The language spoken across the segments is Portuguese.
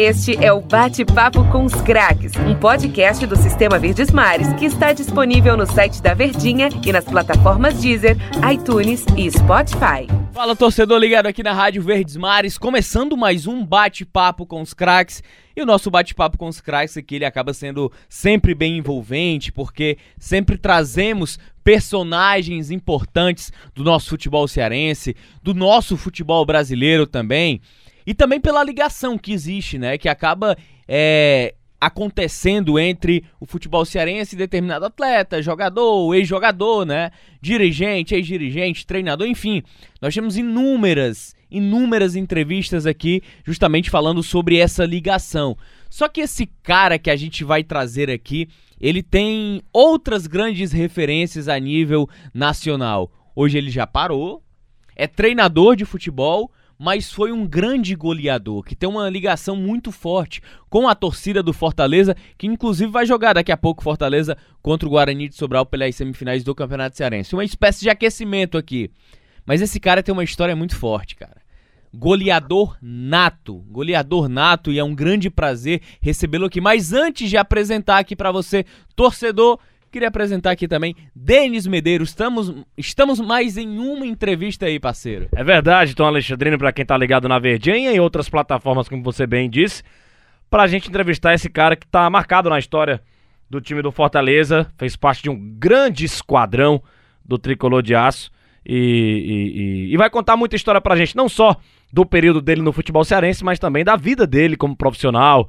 Este é o Bate-Papo com os Craques, um podcast do Sistema Verdes Mares que está disponível no site da Verdinha e nas plataformas Deezer, iTunes e Spotify. Fala torcedor ligado aqui na Rádio Verdes Mares, começando mais um bate-papo com os craques. E o nosso bate-papo com os craques aqui ele acaba sendo sempre bem envolvente, porque sempre trazemos personagens importantes do nosso futebol cearense, do nosso futebol brasileiro também. E também pela ligação que existe, né? Que acaba é, acontecendo entre o futebol cearense e determinado atleta, jogador, ex-jogador, né? Dirigente, ex-dirigente, treinador, enfim. Nós temos inúmeras, inúmeras entrevistas aqui justamente falando sobre essa ligação. Só que esse cara que a gente vai trazer aqui, ele tem outras grandes referências a nível nacional. Hoje ele já parou, é treinador de futebol, mas foi um grande goleador, que tem uma ligação muito forte com a torcida do Fortaleza, que inclusive vai jogar daqui a pouco Fortaleza contra o Guarani de Sobral pelas semifinais do Campeonato Cearense. Uma espécie de aquecimento aqui. Mas esse cara tem uma história muito forte, cara. Goleador nato, goleador nato e é um grande prazer recebê-lo aqui. Mas antes de apresentar aqui para você, torcedor, Queria apresentar aqui também Denis Medeiros. Estamos, estamos mais em uma entrevista aí, parceiro. É verdade, Tom Alexandrino, para quem tá ligado na Verdinha e outras plataformas, como você bem disse, pra gente entrevistar esse cara que tá marcado na história do time do Fortaleza, fez parte de um grande esquadrão do Tricolor de Aço e, e, e, e vai contar muita história pra gente, não só do período dele no futebol cearense, mas também da vida dele como profissional,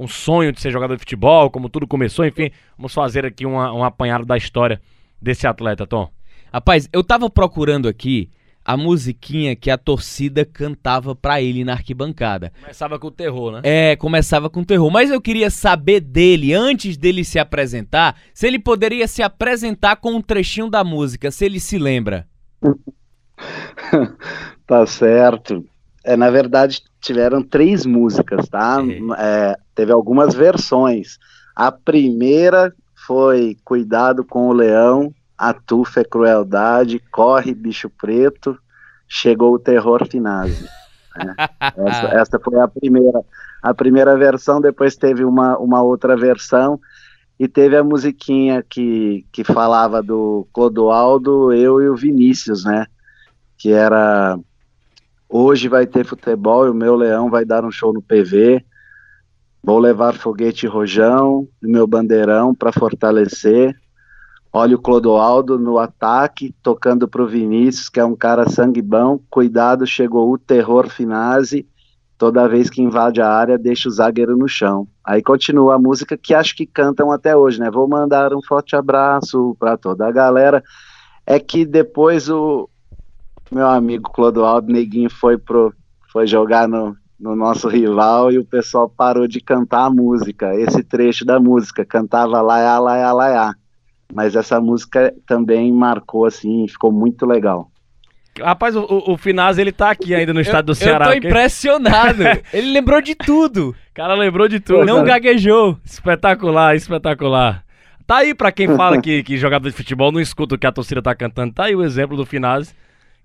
com sonho de ser jogador de futebol, como tudo começou, enfim, vamos fazer aqui uma, um apanhado da história desse atleta, Tom. Rapaz, eu tava procurando aqui a musiquinha que a torcida cantava pra ele na arquibancada. Começava com o terror, né? É, começava com terror. Mas eu queria saber dele, antes dele se apresentar, se ele poderia se apresentar com um trechinho da música, se ele se lembra. tá certo. É, na verdade, tiveram três músicas, tá? É, teve algumas versões. A primeira foi Cuidado com o Leão, Atufa é Crueldade, Corre Bicho Preto, Chegou o Terror Finazzi. Né? essa, essa, foi a primeira, a primeira versão, depois teve uma, uma outra versão e teve a musiquinha que, que falava do Clodoaldo, eu e o Vinícius, né? Que era Hoje vai ter futebol e o meu leão vai dar um show no PV. Vou levar foguete rojão e meu bandeirão para fortalecer. Olha o Clodoaldo no ataque, tocando para o Vinícius, que é um cara sangue bom. Cuidado, chegou o terror finase. Toda vez que invade a área, deixa o zagueiro no chão. Aí continua a música que acho que cantam até hoje, né? Vou mandar um forte abraço para toda a galera. É que depois o, meu amigo Clodoaldo Neguinho foi, pro, foi jogar no, no nosso rival e o pessoal parou de cantar a música, esse trecho da música, cantava laiá, laiá, laiá. Mas essa música também marcou assim, ficou muito legal. Rapaz, o, o Finaz, ele tá aqui ainda no estado do Ceará. Eu tô impressionado. ele lembrou de tudo. O cara lembrou de tudo. Não gaguejou. Espetacular, espetacular. Tá aí pra quem fala que, que jogador de futebol não escuta o que a torcida tá cantando. Tá aí o exemplo do Finaz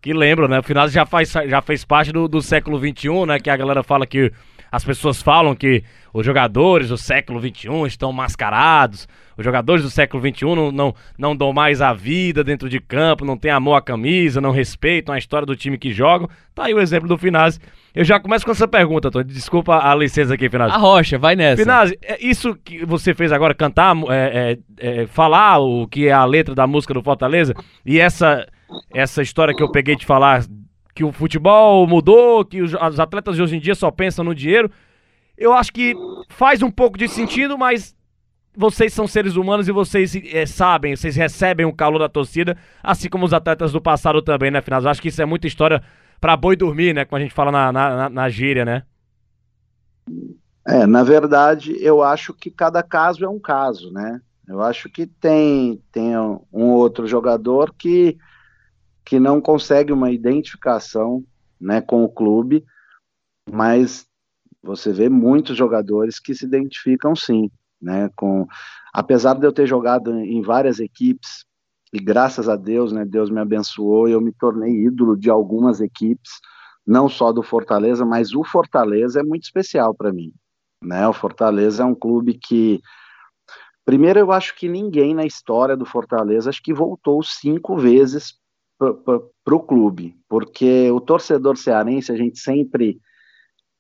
que lembra, né? O final já, faz, já fez parte do, do século XXI, né? Que a galera fala que as pessoas falam que os jogadores do século XXI estão mascarados, os jogadores do século XXI não, não, não dão mais a vida dentro de campo, não tem amor à camisa, não respeitam a história do time que jogam. Tá aí o exemplo do Finazzi. Eu já começo com essa pergunta, Tony. Desculpa a licença aqui, Finazzi. A rocha, vai nessa. Finazzi, é isso que você fez agora, cantar, é, é, é, falar o que é a letra da música do Fortaleza, e essa essa história que eu peguei de falar que o futebol mudou, que os, atletas de hoje em dia só pensam no dinheiro. Eu acho que faz um pouco de sentido, mas vocês são seres humanos e vocês é, sabem, vocês recebem o calor da torcida, assim como os atletas do passado também, né, Final? Eu acho que isso é muita história para boi dormir, né? Como a gente fala na, na, na gíria, né? É, na verdade, eu acho que cada caso é um caso, né? Eu acho que tem, tem um outro jogador que que não consegue uma identificação né, com o clube, mas você vê muitos jogadores que se identificam sim, né, com apesar de eu ter jogado em várias equipes e graças a Deus, né, Deus me abençoou eu me tornei ídolo de algumas equipes, não só do Fortaleza, mas o Fortaleza é muito especial para mim. né? O Fortaleza é um clube que primeiro eu acho que ninguém na história do Fortaleza acho que voltou cinco vezes para o clube, porque o torcedor cearense a gente sempre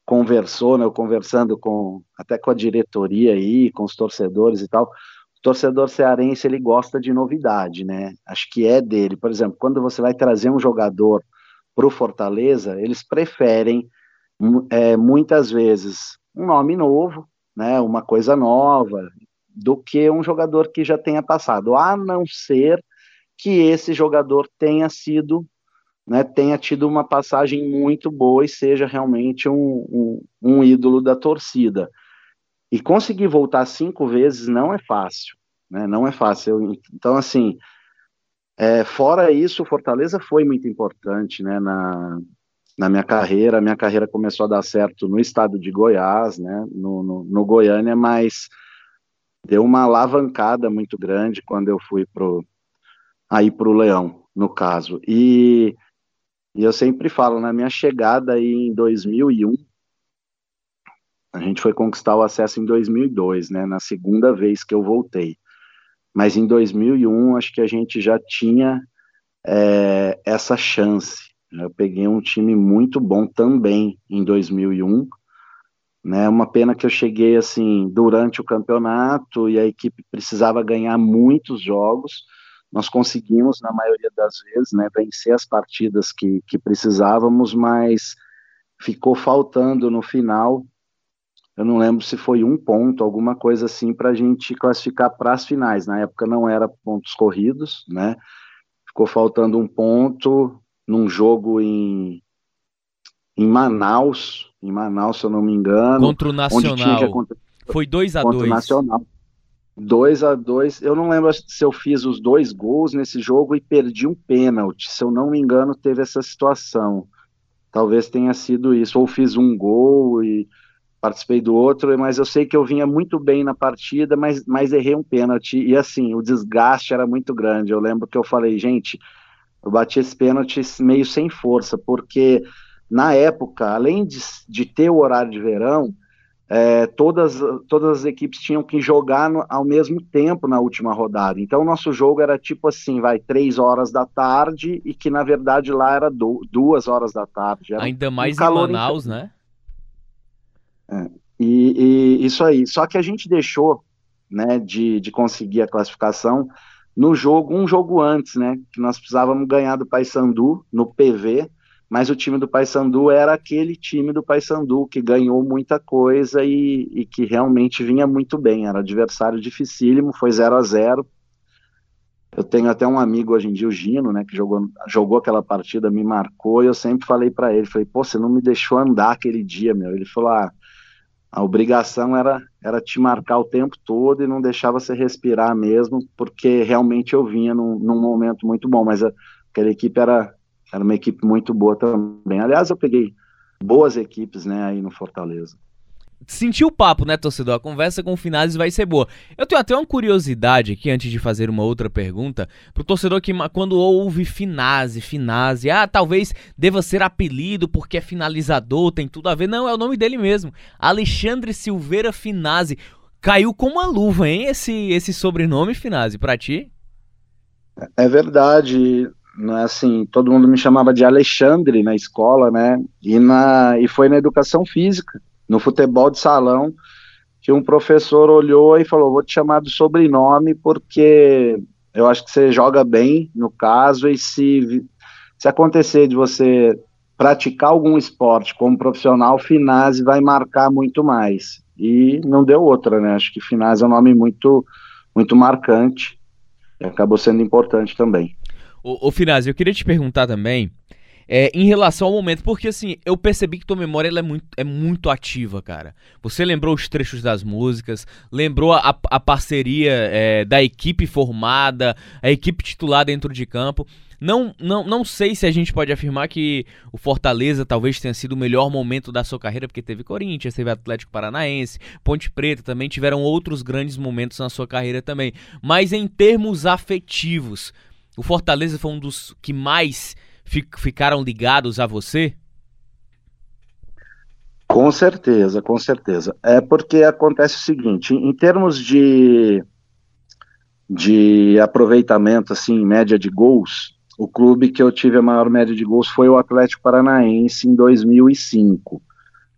conversou, né, conversando com até com a diretoria aí, com os torcedores e tal. O torcedor cearense ele gosta de novidade, né? Acho que é dele. Por exemplo, quando você vai trazer um jogador para o Fortaleza, eles preferem é, muitas vezes um nome novo, né, uma coisa nova, do que um jogador que já tenha passado, a não ser que esse jogador tenha sido, né, tenha tido uma passagem muito boa e seja realmente um, um, um ídolo da torcida. E conseguir voltar cinco vezes não é fácil, né, não é fácil. Então, assim, é, fora isso, Fortaleza foi muito importante, né, na, na minha carreira. A minha carreira começou a dar certo no estado de Goiás, né, no, no, no Goiânia, mas deu uma alavancada muito grande quando eu fui pro aí pro Leão, no caso. E, e eu sempre falo, na minha chegada aí em 2001, a gente foi conquistar o acesso em 2002, né, na segunda vez que eu voltei. Mas em 2001, acho que a gente já tinha é, essa chance. Eu peguei um time muito bom também em 2001, né, uma pena que eu cheguei assim durante o campeonato e a equipe precisava ganhar muitos jogos. Nós conseguimos, na maioria das vezes, né, vencer as partidas que, que precisávamos, mas ficou faltando no final. Eu não lembro se foi um ponto, alguma coisa assim, para a gente classificar para as finais. Na época não era pontos corridos, né? Ficou faltando um ponto num jogo em, em Manaus, em Manaus, se eu não me engano. Contra o Nacional. Foi 2 a 2 Contra o Nacional. 2 a 2 Eu não lembro se eu fiz os dois gols nesse jogo e perdi um pênalti. Se eu não me engano, teve essa situação. Talvez tenha sido isso. Ou fiz um gol e participei do outro, mas eu sei que eu vinha muito bem na partida, mas, mas errei um pênalti. E assim, o desgaste era muito grande. Eu lembro que eu falei, gente, eu bati esse pênalti meio sem força, porque na época, além de, de ter o horário de verão, é, todas, todas as equipes tinham que jogar no, ao mesmo tempo na última rodada. Então, o nosso jogo era tipo assim, vai, três horas da tarde, e que na verdade lá era do, duas horas da tarde. Ainda mais um em Manaus, né? É, e, e, isso aí. Só que a gente deixou né, de, de conseguir a classificação no jogo, um jogo antes, né? Que nós precisávamos ganhar do Paysandu no PV mas o time do Paysandu era aquele time do Paysandu que ganhou muita coisa e, e, que realmente vinha muito bem, era adversário dificílimo, foi 0 a 0 Eu tenho até um amigo hoje em dia, o Gino, né, que jogou, jogou aquela partida, me marcou, e eu sempre falei para ele, falei, pô, você não me deixou andar aquele dia, meu. Ele falou, ah, a obrigação era, era te marcar o tempo todo e não deixava você respirar mesmo, porque realmente eu vinha num, num momento muito bom, mas a, aquela equipe era, era uma equipe muito boa também. Aliás, eu peguei boas equipes, né, aí no Fortaleza. Sentiu o papo, né, torcedor? A conversa com o Finazzi vai ser boa. Eu tenho até uma curiosidade aqui, antes de fazer uma outra pergunta, pro torcedor que quando ouve Finazzi, Finazzi, ah, talvez deva ser apelido porque é finalizador, tem tudo a ver. Não, é o nome dele mesmo. Alexandre Silveira Finazzi. Caiu com uma luva, hein, esse, esse sobrenome, Finazzi, pra ti? É verdade é assim, todo mundo me chamava de Alexandre na escola, né? E, na, e foi na educação física, no futebol de salão, que um professor olhou e falou: Vou te chamar do sobrenome porque eu acho que você joga bem, no caso, e se, se acontecer de você praticar algum esporte como profissional, Finazzi vai marcar muito mais. E não deu outra, né? Acho que Finazzi é um nome muito, muito marcante acabou sendo importante também. Ô, ô Finazzi, eu queria te perguntar também, é, em relação ao momento, porque assim, eu percebi que tua memória é, muito, é muito ativa, cara. Você lembrou os trechos das músicas, lembrou a, a parceria é, da equipe formada, a equipe titular dentro de campo. Não, não, não sei se a gente pode afirmar que o Fortaleza talvez tenha sido o melhor momento da sua carreira, porque teve Corinthians, teve Atlético Paranaense, Ponte Preta também tiveram outros grandes momentos na sua carreira também. Mas em termos afetivos, o Fortaleza foi um dos que mais ficaram ligados a você? Com certeza, com certeza. É porque acontece o seguinte, em, termos de, de aproveitamento, assim, média de gols, o clube que eu tive a maior média de gols foi o Atlético Paranaense em 2005,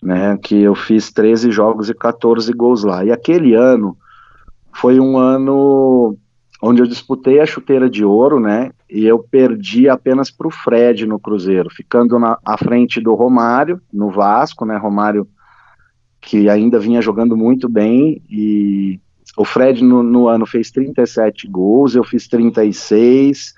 né, que eu fiz 13 jogos e 14 gols lá. E aquele ano foi um ano onde eu disputei a chuteira de ouro, né, e eu perdi apenas para o Fred no Cruzeiro, ficando na à frente do Romário, no Vasco, né, Romário que ainda vinha jogando muito bem, e o Fred no, no ano fez 37 gols, eu fiz 36,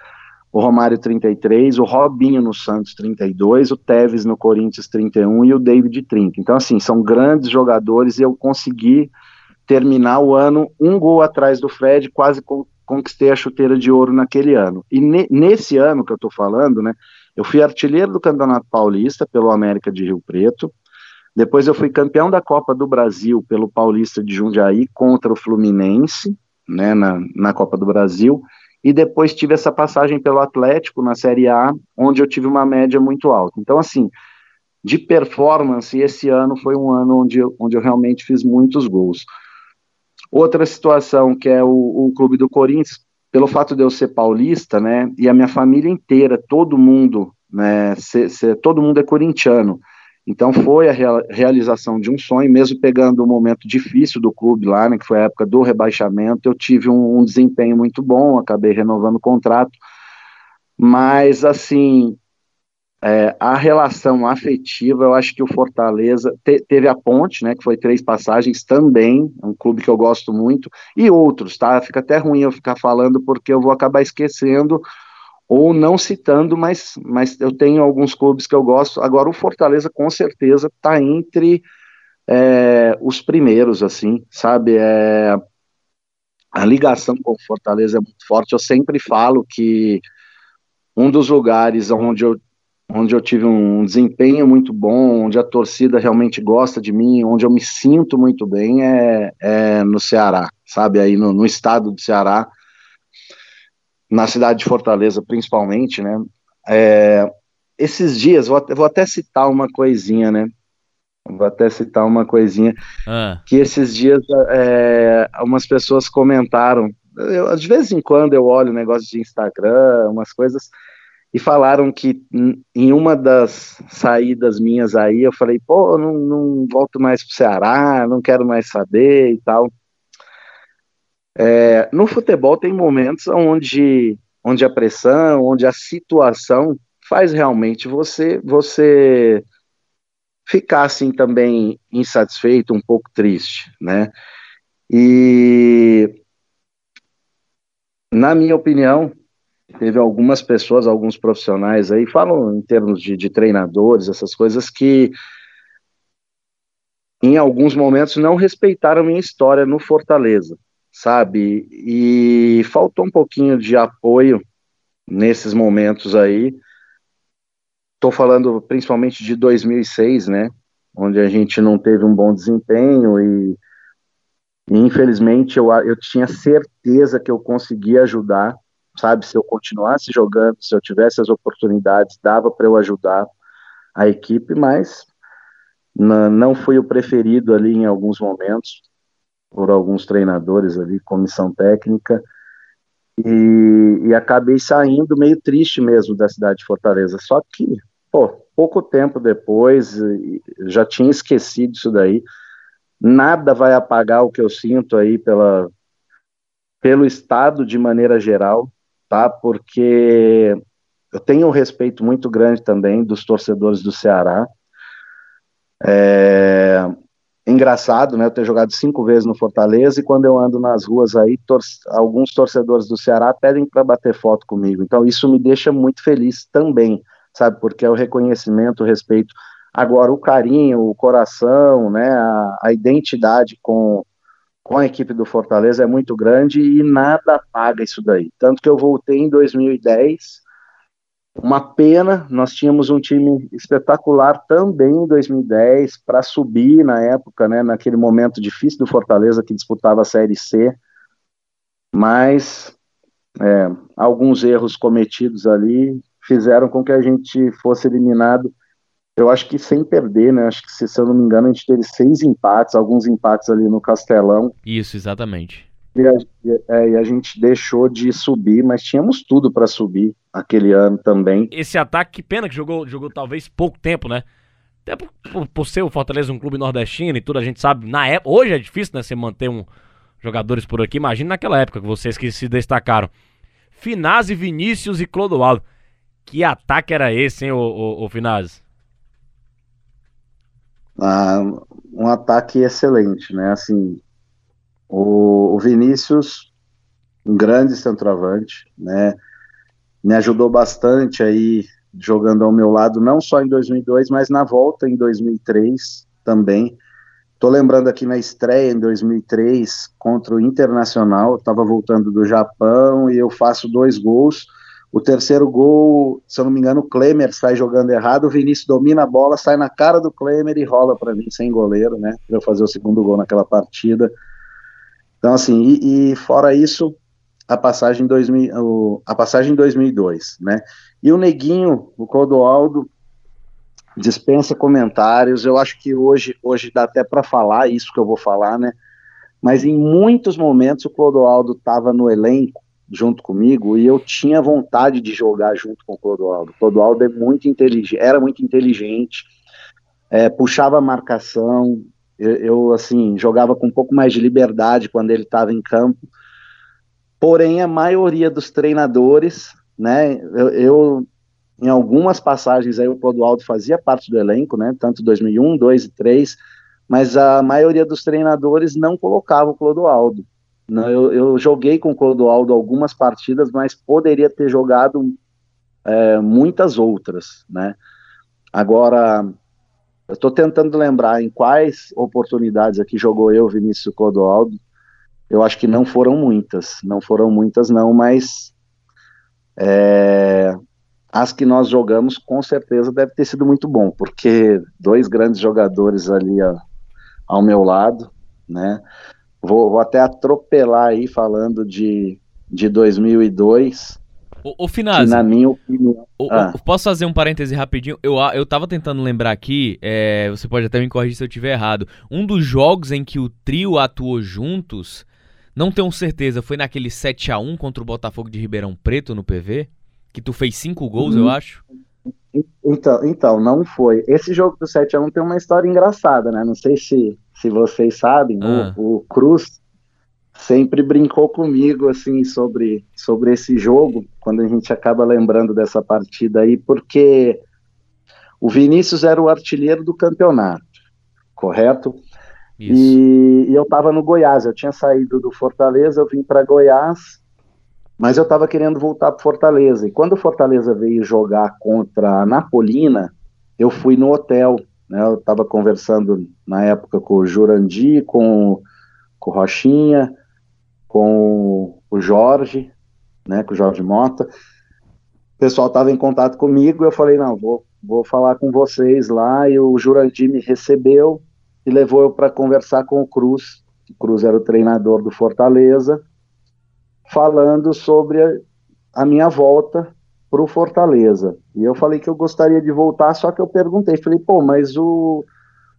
o Romário 33, o Robinho no Santos 32, o Tevez no Corinthians 31 e o David 30. Então, assim, são grandes jogadores e eu consegui terminar o ano um gol atrás do Fred, quase con conquistei a chuteira de ouro naquele ano. E ne nesse ano que eu estou falando, né, eu fui artilheiro do Campeonato Paulista pelo América de Rio Preto, depois eu fui campeão da Copa do Brasil pelo Paulista de Jundiaí contra o Fluminense, né, na, na Copa do Brasil, e depois tive essa passagem pelo Atlético na Série A, onde eu tive uma média muito alta. Então, assim, de performance, esse ano foi um ano onde onde eu realmente fiz muitos gols. Outra situação que é o, o clube do Corinthians, pelo fato de eu ser paulista, né, e a minha família inteira, todo mundo, né, ser, ser, todo mundo é corintiano. Então foi a realização de um sonho, mesmo pegando um momento difícil do clube lá, né, que foi a época do rebaixamento, eu tive um, um desempenho muito bom, acabei renovando o contrato, mas assim, é, a relação afetiva, eu acho que o Fortaleza te, teve a Ponte, né, que foi três passagens também, um clube que eu gosto muito, e outros, tá? Fica até ruim eu ficar falando porque eu vou acabar esquecendo ou não citando, mas, mas eu tenho alguns clubes que eu gosto. Agora, o Fortaleza, com certeza, está entre é, os primeiros, assim, sabe? É, a ligação com o Fortaleza é muito forte. Eu sempre falo que um dos lugares onde eu, onde eu tive um desempenho muito bom, onde a torcida realmente gosta de mim, onde eu me sinto muito bem, é, é no Ceará, sabe? Aí no, no estado do Ceará na cidade de Fortaleza, principalmente, né? É, esses dias, vou, vou, até citar uma coisinha, né? Vou até citar uma coisinha ah. que esses dias é, umas pessoas comentaram. Eu, de vez em quando eu olho negócio de Instagram, umas coisas, e falaram que em uma das saídas minhas aí, eu falei, pô, não, não volto mais pro Ceará, não quero mais saber e tal. É, no futebol tem momentos onde, onde a pressão, onde a situação faz realmente você você ficar assim também insatisfeito, um pouco triste, né? E na minha opinião, teve algumas pessoas, alguns profissionais aí, falam em termos de, de treinadores, essas coisas que em alguns momentos não respeitaram minha história no Fortaleza sabe? E faltou um pouquinho de apoio nesses momentos aí. Estou falando principalmente de 2006, né? Onde a gente não teve um bom desempenho e, e infelizmente eu, eu tinha certeza que eu conseguia ajudar, sabe? Se eu continuasse jogando, se eu tivesse as oportunidades, dava para eu ajudar a equipe, mas não fui o preferido ali em alguns momentos por alguns treinadores ali, comissão técnica, e, e, acabei saindo meio triste mesmo da cidade de Fortaleza. Só que, pô, pouco tempo depois, já tinha esquecido isso daí. Nada vai apagar o que eu sinto aí pela, pelo Estado de maneira geral, tá? Porque eu tenho um respeito muito grande também dos torcedores do Ceará. É, engraçado, né? Eu ter jogado cinco vezes no Fortaleza e quando eu ando nas ruas aí, tor alguns torcedores do Ceará pedem para bater foto comigo. Então isso me deixa muito feliz também, sabe? Porque é o reconhecimento, o respeito. Agora o carinho, o coração, né? A, a identidade com com a equipe do Fortaleza é muito grande e nada paga isso daí. Tanto que eu voltei em 2010 uma pena, nós tínhamos um time espetacular também em 2010 para subir na época, né, naquele momento difícil do Fortaleza que disputava a Série C, mas é, alguns erros cometidos ali fizeram com que a gente fosse eliminado eu acho que sem perder, né? Acho que, se, se eu não me engano, a gente teve seis empates, alguns empates ali no Castelão. Isso, exatamente. E a, é, e a gente deixou de subir, mas tínhamos tudo para subir aquele ano também. Esse ataque, que pena que jogou, jogou talvez pouco tempo, né? Até por, por, por, ser o Fortaleza um clube nordestino e tudo, a gente sabe, na época, hoje é difícil, né, você manter um jogadores por aqui, imagina naquela época que vocês que se destacaram. Finazzi, Vinícius e Clodoaldo. Que ataque era esse, hein, o, o, o Finazzi? Ah, um ataque excelente, né? Assim, o, o Vinícius, um grande centroavante, né? Me ajudou bastante aí jogando ao meu lado, não só em 2002, mas na volta em 2003 também. Tô lembrando aqui na estreia em 2003 contra o Internacional, estava voltando do Japão e eu faço dois gols o terceiro gol, se eu não me engano, o Klemer sai jogando errado, o Vinícius domina a bola, sai na cara do Klemer e rola para mim sem goleiro, né? Para eu fazer o segundo gol naquela partida. Então, assim, e, e fora isso, a passagem, 2000, o, a passagem em 2002, né? E o Neguinho, o Clodoaldo, dispensa comentários. Eu acho que hoje, hoje dá até para falar isso que eu vou falar, né? Mas em muitos momentos o Clodoaldo estava no elenco junto comigo e eu tinha vontade de jogar junto com o Clodoaldo. O Clodoaldo é muito inteligente, era muito inteligente, é, puxava a marcação, eu, eu, assim jogava com um pouco mais de liberdade quando ele estava em campo. Porém, a maioria dos treinadores, né, eu, eu em algumas passagens aí o Clodoaldo fazia parte do elenco, né, tanto 2001, 2 e 3, mas a maioria dos treinadores não colocava o Clodoaldo. Eu, eu joguei com o Clodoaldo algumas partidas, mas poderia ter jogado é, muitas outras, né? Agora, eu estou tentando lembrar em quais oportunidades aqui jogou eu, Vinícius Clodoaldo. Eu acho que não foram muitas, não foram muitas não, mas é, as que nós jogamos com certeza deve ter sido muito bom, porque dois grandes jogadores ali ó, ao meu lado, né? Vou, vou até atropelar aí falando de, de 2002. O, o Finazzi, na minha opinião. Ah. Posso fazer um parêntese rapidinho? Eu, eu tava tentando lembrar aqui, é, você pode até me corrigir se eu estiver errado. Um dos jogos em que o trio atuou juntos, não tenho certeza, foi naquele 7 a 1 contra o Botafogo de Ribeirão Preto no PV? Que tu fez cinco gols, eu acho. Então, então, não foi. Esse jogo do 7 a 1 tem uma história engraçada, né? Não sei se se vocês sabem, ah. o, o, Cruz sempre brincou comigo assim sobre, sobre esse jogo, quando a gente acaba lembrando dessa partida aí, porque o Vinícius era o artilheiro do campeonato, correto? E, e, eu estava no Goiás, eu tinha saído do Fortaleza, eu vim para Goiás, mas eu estava querendo voltar para Fortaleza. E quando o Fortaleza veio jogar contra a Napolina, eu fui no hotel né? Eu estava conversando na época com o Jurandi, com, com o Rochinha, com o Jorge, né, com o Jorge Mota. O pessoal estava em contato comigo e eu falei, não, vou, vou falar com vocês lá. E o Jurandi me recebeu e levou eu para conversar com o Cruz. O Cruz era o treinador do Fortaleza, falando sobre a, a minha volta para o Fortaleza. E eu falei que eu gostaria de voltar, só que eu perguntei, falei, pô, mas o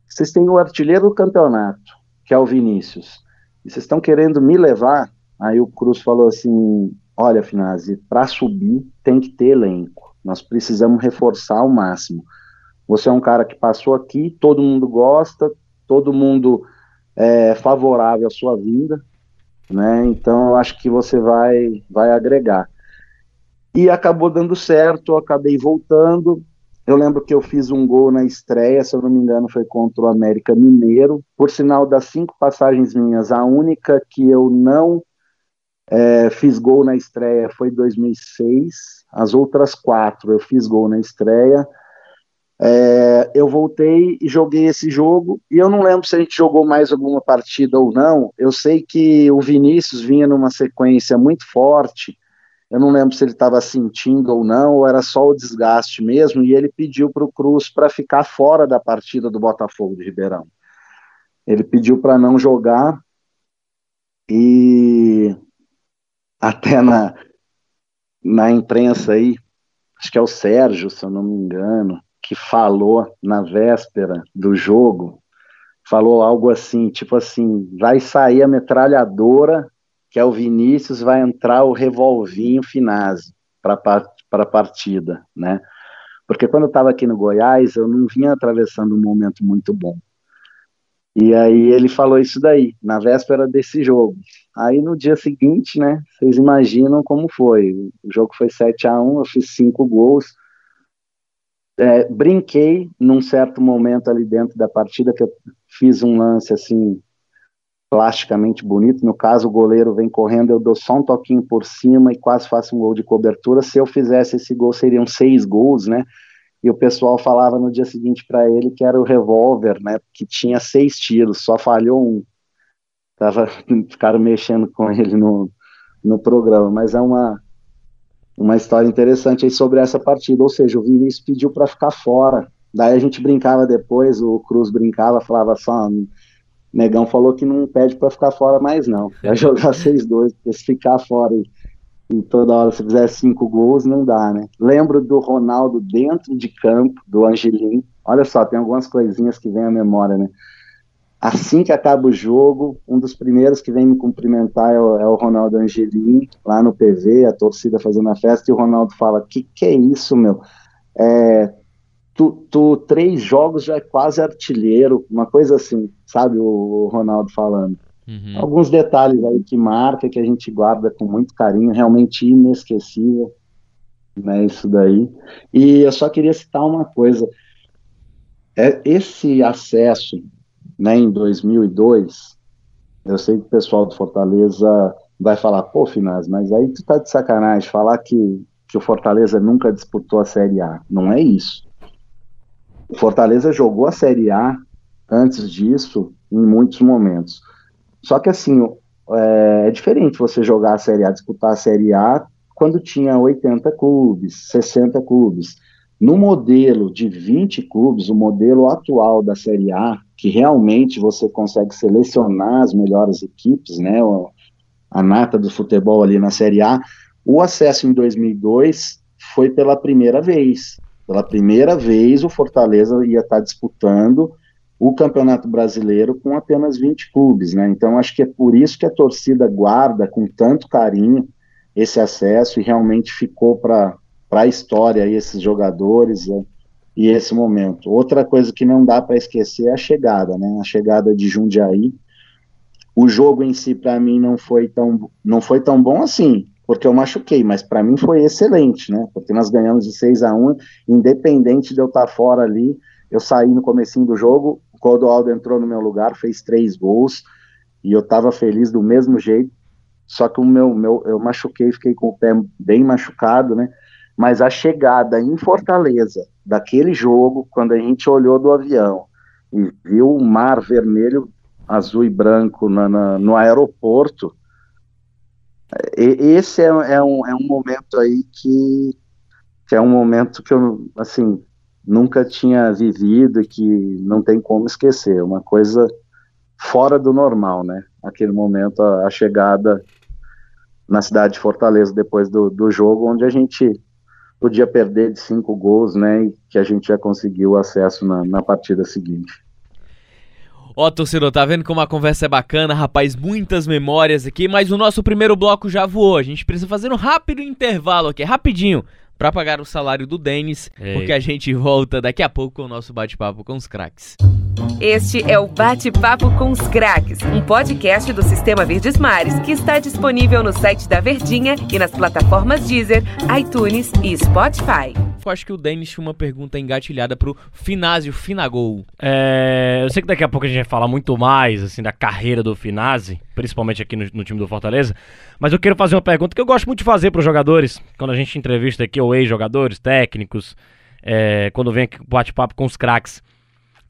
vocês têm o artilheiro do campeonato, que é o Vinícius, e vocês estão querendo me levar? Aí o Cruz falou assim, olha, Finazzi, para subir tem que ter elenco, nós precisamos reforçar ao máximo. Você é um cara que passou aqui, todo mundo gosta, todo mundo é favorável à sua vinda, né? Então eu acho que você vai vai agregar. E acabou dando certo, eu acabei voltando. Eu lembro que eu fiz um gol na estreia, se eu não me engano, foi contra o América Mineiro. Por sinal, das cinco passagens minhas, a única que eu não é, fiz gol na estreia foi 2006. As outras quatro eu fiz gol na estreia. É, eu voltei e joguei esse jogo, e eu não lembro se a gente jogou mais alguma partida ou não. Eu sei que o Vinícius vinha numa sequência muito forte, eu não lembro se ele estava sentindo ou não, ou era só o desgaste mesmo, e ele pediu para o Cruz para ficar fora da partida do Botafogo de Ribeirão. Ele pediu para não jogar, e até na, na imprensa aí, acho que é o Sérgio, se eu não me engano, que falou na véspera do jogo, falou algo assim, tipo assim, vai sair a metralhadora, que é o Vinícius, vai entrar o revolvinho Finazzi para a partida, né? Porque quando eu estava aqui no Goiás, eu não vinha atravessando um momento muito bom. E aí ele falou isso daí, na véspera desse jogo. Aí no dia seguinte, né, vocês imaginam como foi. O jogo foi 7 a 1 eu fiz cinco gols. É, brinquei num certo momento ali dentro da partida, que eu fiz um lance assim, plasticamente bonito. No caso, o goleiro vem correndo, eu dou só um toquinho por cima e quase faço um gol de cobertura. Se eu fizesse esse gol, seriam seis gols, né? e o pessoal falava no dia seguinte para ele que era o revólver, né, que tinha seis tiros, só falhou um. Tava, ficaram mexendo com ele no, no programa, mas é uma, uma história interessante aí sobre essa partida, ou seja, o Vinícius pediu para ficar fora, daí a gente brincava depois, o Cruz brincava, falava só, Negão falou que não pede para ficar fora mais não, vai jogar 6-2, porque se ficar fora e toda hora se fizer cinco gols, não dá, né? Lembro do Ronaldo dentro de campo, do Angelim. Olha só, tem algumas coisinhas que vem à memória, né? Assim que acaba o jogo, um dos primeiros que vem me cumprimentar é o, é o Ronaldo Angelim, lá no PV, a torcida fazendo a festa, e o Ronaldo fala: Que que é isso, meu? É, tu, tu, três jogos já é quase artilheiro, uma coisa assim, sabe? O, o Ronaldo falando. Uhum. Alguns detalhes aí que marca, que a gente guarda com muito carinho, realmente inesquecível, né, isso daí. E eu só queria citar uma coisa, é, esse acesso, né, em 2002, eu sei que o pessoal do Fortaleza vai falar, pô, Finaz, mas aí tu tá de sacanagem, falar que, que o Fortaleza nunca disputou a Série A, não é isso. O Fortaleza jogou a Série A antes disso em muitos momentos. Só que assim, é, é, diferente você jogar a Série A, disputar a Série A quando tinha 80 clubes, 60 clubes. No modelo de 20 clubes, o modelo atual da Série A, que realmente você consegue selecionar as melhores equipes, né, a nata do futebol ali na Série A, o acesso em 2002 foi pela primeira vez. Pela primeira vez, o Fortaleza ia estar disputando o Campeonato Brasileiro com apenas 20 clubes, né? Então acho que é por isso que a torcida guarda com tanto carinho esse acesso e realmente ficou para a história aí esses jogadores né? e esse momento. Outra coisa que não dá para esquecer é a chegada, né? A chegada de Jundiaí. O jogo em si para mim não foi tão não foi tão bom assim, porque eu machuquei, mas para mim foi excelente, né? Porque nós ganhamos de 6 a 1, independente de eu estar fora ali, eu saí no comecinho do jogo, Clodoaldo entrou no meu lugar, fez três gols, e eu estava feliz do mesmo jeito, só que o meu, meu, eu machuquei, fiquei com o pé bem machucado, né? Mas a chegada em Fortaleza daquele jogo, quando a gente olhou do avião e viu o mar vermelho, azul e branco na, na, no aeroporto, esse é, é, um, é um momento aí que, que é um momento que eu, assim, nunca tinha vivido e que não tem como esquecer. Uma coisa fora do normal, né? Aquele momento, a, a chegada na cidade de Fortaleza depois do, do jogo, onde a gente podia perder de cinco gols, né? E que a gente já conseguiu acesso na, na partida seguinte. Ó, oh, torcedor, tá vendo como a conversa é bacana, rapaz? Muitas memórias aqui, mas o nosso primeiro bloco já voou. A gente precisa fazer um rápido intervalo aqui, rapidinho para pagar o salário do Denis, porque a gente volta daqui a pouco com o nosso bate-papo com os craques. Este é o Bate-Papo com os Craques, um podcast do Sistema Verdes Mares que está disponível no site da Verdinha e nas plataformas Deezer, iTunes e Spotify. Eu acho que o Denis tinha uma pergunta engatilhada pro Finásio Finagol. É, eu sei que daqui a pouco a gente vai falar muito mais assim da carreira do Finazzi, principalmente aqui no, no time do Fortaleza, mas eu quero fazer uma pergunta que eu gosto muito de fazer para os jogadores, quando a gente entrevista aqui ou ex-jogadores, técnicos, é, quando vem aqui bate-papo com os craques.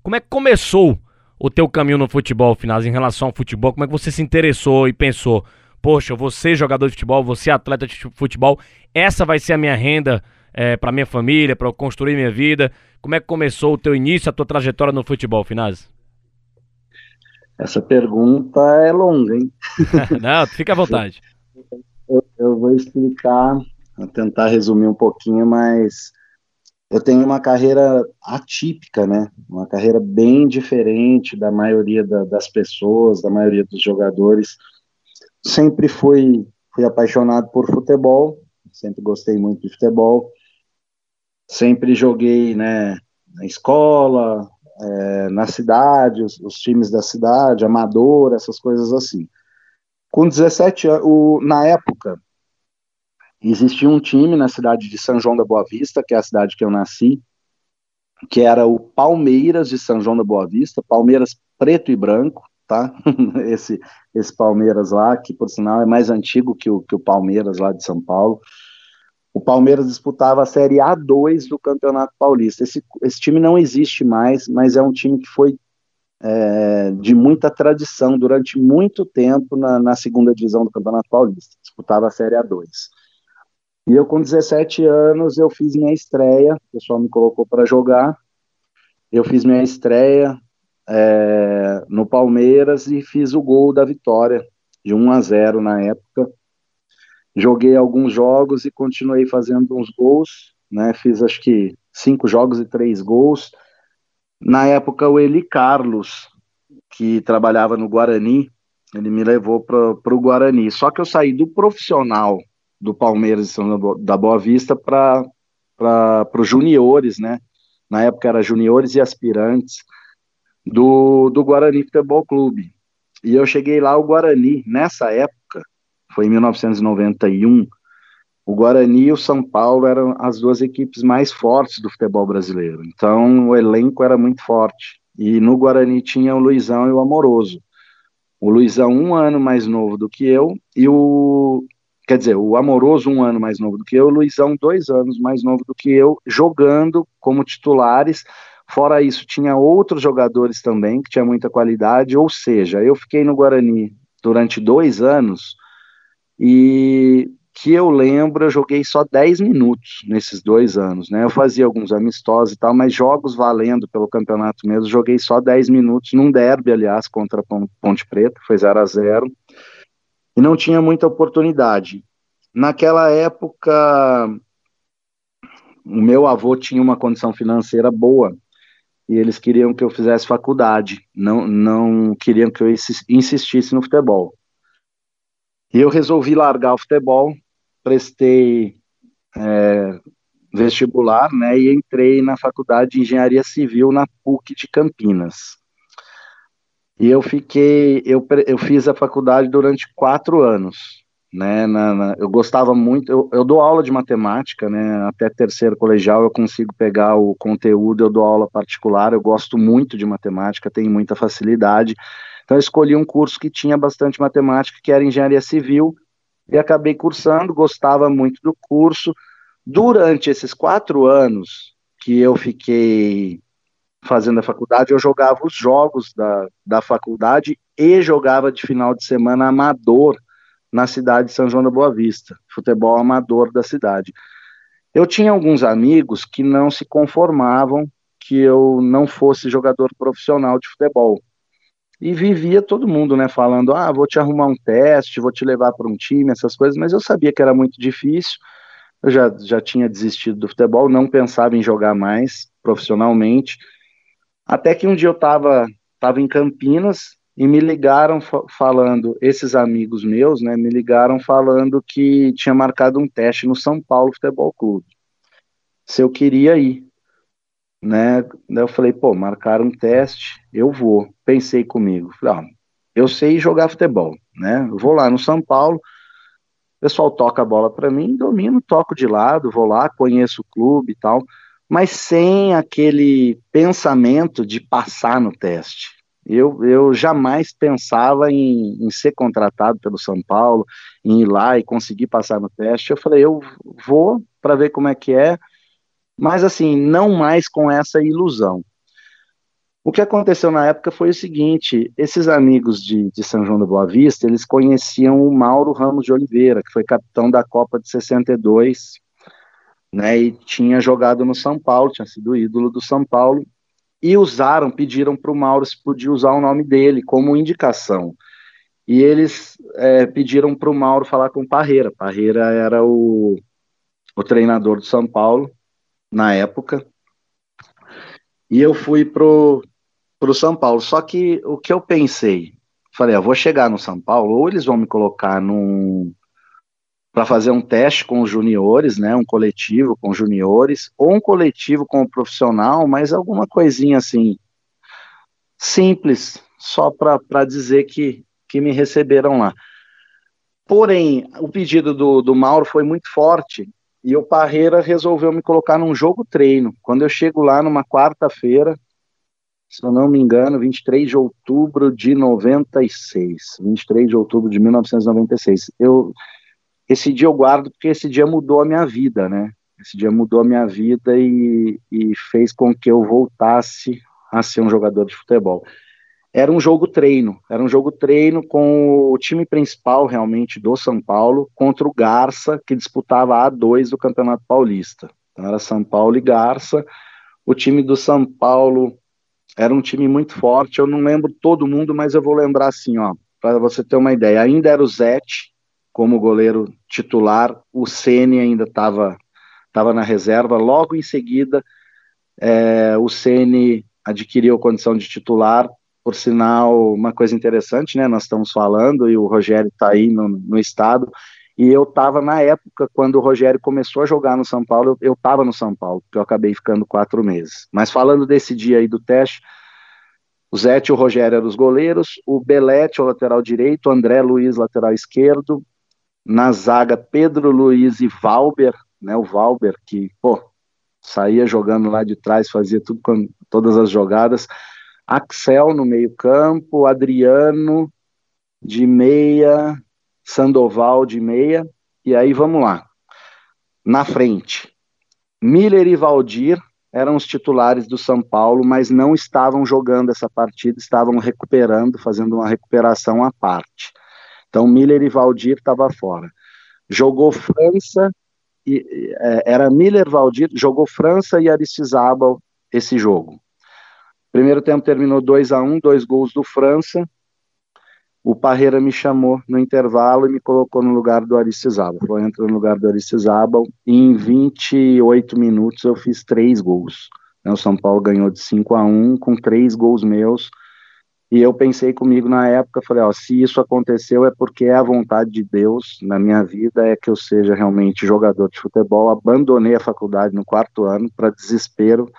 Como é que começou o teu caminho no futebol, Finaz, em relação ao futebol? Como é que você se interessou e pensou, poxa, eu ser jogador de futebol, ser atleta de futebol, essa vai ser a minha renda é, para minha família, para eu construir minha vida? Como é que começou o teu início, a tua trajetória no futebol, Finaz? Essa pergunta é longa, hein? Não, fica à vontade. Eu, eu vou explicar, vou tentar resumir um pouquinho, mas eu tenho uma carreira atípica, né? Uma carreira bem diferente da maioria da, das pessoas, da maioria dos jogadores. Sempre fui, fui apaixonado por futebol, sempre gostei muito de futebol. Sempre joguei, né, na escola, é, na cidade, os, os, times da cidade, amador, essas coisas assim. Com 17 anos, na época, existia um time na cidade de São João da Boa Vista, que é a cidade que eu nasci, que era o Palmeiras de São João da Boa Vista, Palmeiras preto e branco, tá? esse, esse Palmeiras lá, que por sinal é mais antigo que o, que o Palmeiras lá de São Paulo. O Palmeiras disputava a Série A2 do Campeonato Paulista. Esse, esse time não existe mais, mas é um time que foi é, de muita tradição durante muito tempo na, na segunda divisão do Campeonato Paulista. Disputava a Série A2. E eu, com 17 anos, eu fiz minha estreia, o pessoal me colocou para jogar. Eu fiz minha estreia é, no Palmeiras e fiz o gol da vitória, de 1 a 0 na época. Joguei alguns jogos e continuei fazendo uns gols, né? Fiz acho que cinco jogos e três gols. Na época, o Eli Carlos, que trabalhava no Guarani, ele me levou para o Guarani. Só que eu saí do profissional do Palmeiras e São da Boa Vista para os juniores, né? Na época era juniores e aspirantes do, do Guarani Futebol Clube. E eu cheguei lá, o Guarani, nessa época, foi em 1991, o Guarani e o São Paulo eram as duas equipes mais fortes do futebol brasileiro. Então o elenco era muito forte. E no Guarani tinha o Luizão e o Amoroso. O Luizão um ano mais novo do que eu e o quer dizer, o Amoroso um ano mais novo do que eu, o Luizão dois anos mais novo do que eu, jogando como titulares. Fora isso, tinha outros jogadores também que tinha muita qualidade, ou seja, eu fiquei no Guarani durante dois anos e que eu lembro, eu joguei só 10 minutos nesses dois anos, né? Eu fazia alguns amistosos e tal, mas jogos valendo pelo campeonato mesmo, joguei só 10 minutos num derby, aliás, contra Ponte Preta, foi 0 a 0 e não tinha muita oportunidade. Naquela época, o meu avô tinha uma condição financeira boa e eles queriam que eu fizesse faculdade, não, não queriam que eu insistisse no futebol. E eu resolvi largar o futebol, prestei é, vestibular, né, e entrei na faculdade de engenharia civil na PUC de Campinas. E eu fiquei, eu, eu fiz a faculdade durante quatro anos, né, na, na, eu gostava muito, eu, eu, dou aula de matemática, né, até terceiro colegial eu consigo pegar o conteúdo, eu dou aula particular, eu gosto muito de matemática, tenho muita facilidade, então eu escolhi um curso que tinha bastante matemática, que era engenharia civil, e acabei cursando, gostava muito do curso, durante esses quatro anos que eu fiquei fazendo a faculdade, eu jogava os jogos da, da faculdade e jogava de final de semana amador na cidade de São João da Boa Vista, futebol amador da cidade. Eu tinha alguns amigos que não se conformavam que eu não fosse jogador profissional de futebol. E vivia todo mundo, né, falando: "Ah, vou te arrumar um teste, vou te levar para um time, essas coisas", mas eu sabia que era muito difícil. Eu já já tinha desistido do futebol, não pensava em jogar mais profissionalmente até que um dia eu estava tava em Campinas e me ligaram fa falando, esses amigos meus, né, me ligaram falando que tinha marcado um teste no São Paulo Futebol Clube. Se eu queria ir, né? Daí eu falei, pô, marcaram um teste, eu vou. Pensei comigo, falei, ah, eu sei jogar futebol, né? Eu vou lá no São Paulo, o pessoal toca a bola para mim, domino, toco de lado, vou lá, conheço o clube e tal mas sem aquele pensamento de passar no teste. Eu, eu jamais pensava em, em, ser contratado pelo São Paulo, em ir lá e conseguir passar no teste. Eu falei, eu vou para ver como é que é, mas assim, não mais com essa ilusão. O que aconteceu na época foi o seguinte: esses amigos de, de São João da Boa Vista, eles conheciam o Mauro Ramos de Oliveira, que foi capitão da Copa de 62, né, e tinha jogado no São Paulo, tinha sido ídolo do São Paulo, e usaram, pediram para o Mauro se podia usar o nome dele como indicação. E eles é, pediram para o Mauro falar com o Parreira. Parreira era o, o treinador do São Paulo, na época, e eu fui pro, pro São Paulo. Só que o que eu pensei, falei, eu vou chegar no São Paulo, ou eles vão me colocar num para fazer um teste com os juniores, né, um coletivo com juniores, ou um coletivo com o profissional, mas alguma coisinha assim simples, só para dizer que, que me receberam lá. Porém, o pedido do, do Mauro foi muito forte e o Parreira resolveu me colocar num jogo treino. Quando eu chego lá numa quarta-feira, se eu não me engano, 23 de outubro de 96. 23 de outubro de 1996. Eu, esse dia eu guardo porque esse dia mudou a minha vida, né? Esse dia mudou a minha vida e, e fez com que eu voltasse a ser um jogador de futebol. Era um jogo treino, era um jogo treino com o time principal realmente do São Paulo contra o Garça, que disputava a A2 do Campeonato Paulista. Então era São Paulo e Garça. O time do São Paulo era um time muito forte, eu não lembro todo mundo, mas eu vou lembrar assim, ó, para você ter uma ideia. Ainda era o Zete como goleiro titular, o Ceni ainda estava tava na reserva. Logo em seguida, é, o Ceni adquiriu condição de titular, por sinal, uma coisa interessante, né? Nós estamos falando e o Rogério está aí no, no, estado. E eu estava na época quando o Rogério começou a jogar no São Paulo, eu estava no São Paulo, porque eu acabei ficando quatro meses. Mas falando desse dia aí do teste, o Zete e o Rogério eram os goleiros, o Belete, o lateral direito, o André Luiz, lateral esquerdo, na zaga Pedro Luiz e Valber, né? O Valber que, pô, saía jogando lá de trás, fazia tudo com todas as jogadas. Axel no meio-campo, Adriano de meia, Sandoval de meia, e aí vamos lá. Na frente, Miller e Valdir eram os titulares do São Paulo, mas não estavam jogando essa partida, estavam recuperando, fazendo uma recuperação à parte. Então Miller e Valdir estavam fora. Jogou França, e, é, era Miller Valdir, jogou França e Aristizábal esse jogo. Primeiro tempo terminou 2 a 1 um, dois gols do França. O Parreira me chamou no intervalo e me colocou no lugar do Aristizábal. Foi entrar no lugar do Aristizábal e em 28 minutos eu fiz três gols. O São Paulo ganhou de 5 a 1 com três gols meus. E eu pensei comigo na época, falei, ó, se isso aconteceu é porque é a vontade de Deus na minha vida é que eu seja realmente jogador de futebol. Abandonei a faculdade no quarto ano para desespero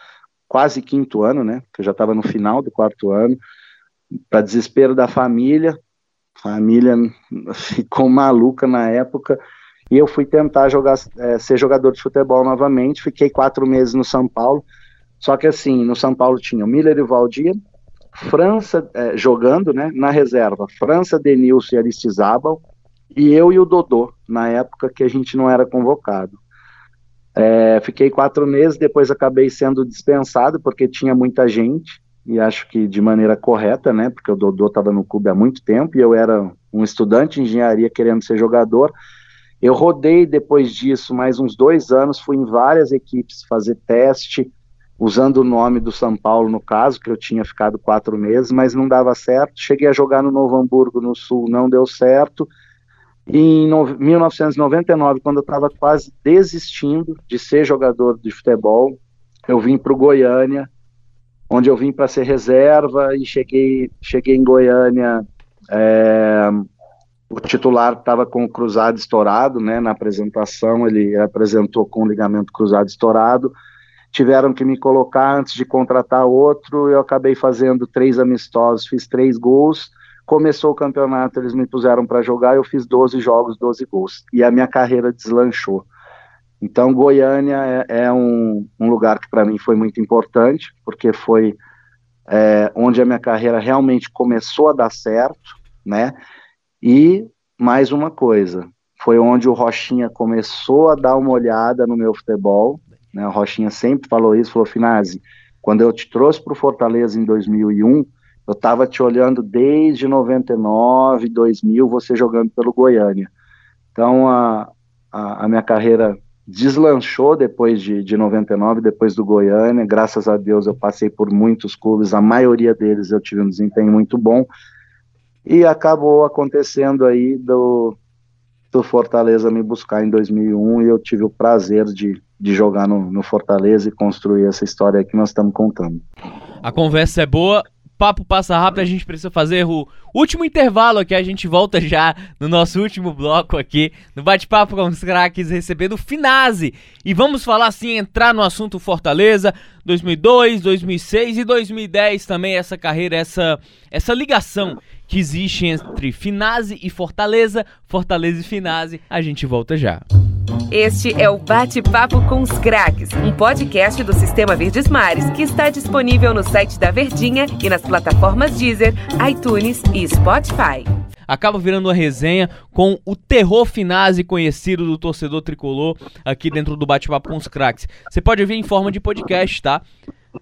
quase quinto ano, né? Que eu já estava no final do quarto ano, para desespero da família. A família ficou maluca na época e eu fui tentar jogar, é, ser jogador de futebol novamente. Fiquei quatro meses no São Paulo. Só que assim, no São Paulo tinha o Miller e o Valdir, França é, jogando, né? Na reserva, França, Denilson e Aristizábal, e eu e o Dodô, na época que a gente não era convocado. É, fiquei quatro meses, depois acabei sendo dispensado porque tinha muita gente e acho que de maneira correta, né? Porque o Dodô estava no clube há muito tempo e eu era um estudante de engenharia querendo ser jogador. Eu rodei depois disso mais uns dois anos, fui em várias equipes fazer teste, usando o nome do São Paulo no caso, que eu tinha ficado quatro meses, mas não dava certo. Cheguei a jogar no Novo Hamburgo no Sul, não deu certo. Em 1999, quando eu estava quase desistindo de ser jogador de futebol, eu vim para o Goiânia, onde eu vim para ser reserva e cheguei, cheguei em Goiânia. É, o titular estava com o cruzado estourado, né? Na apresentação ele apresentou com o ligamento cruzado estourado. Tiveram que me colocar antes de contratar outro. Eu acabei fazendo três amistosos, fiz três gols Começou o campeonato, eles me puseram para jogar, eu fiz 12 jogos, 12 gols. E a minha carreira deslanchou. Então, Goiânia é, é um, um, lugar que para mim foi muito importante, porque foi é, onde a minha carreira realmente começou a dar certo, né? E mais uma coisa, foi onde o Rochinha começou a dar uma olhada no meu futebol. Né? O Rochinha sempre falou isso, falou, Finazzi, quando eu te trouxe para o Fortaleza em 2001, eu estava te olhando desde 99, 2000, você jogando pelo Goiânia. Então a, a, a minha carreira deslanchou depois de, de 99, depois do Goiânia. Graças a Deus eu passei por muitos clubes, a maioria deles eu tive um desempenho muito bom. E acabou acontecendo aí do, do Fortaleza me buscar em 2001 e eu tive o prazer de, de jogar no, no Fortaleza e construir essa história que nós estamos contando. A conversa é boa, papo passa rápido, a gente precisa fazer o último intervalo aqui, a gente volta já no nosso último bloco aqui, no bate-papo com os craques, recebendo o Finase. E vamos falar assim, entrar no assunto Fortaleza, 2002, 2006 e 2010 também, essa carreira, essa, essa ligação que existe entre Finase e Fortaleza, Fortaleza e Finase, a gente volta já. Este é o Bate-Papo com os Craques, um podcast do Sistema Verdes Mares que está disponível no site da Verdinha e nas plataformas Deezer, iTunes e Spotify. Acaba virando uma resenha com o terror finase conhecido do torcedor tricolor aqui dentro do Bate-Papo com os Craques. Você pode ouvir em forma de podcast, tá?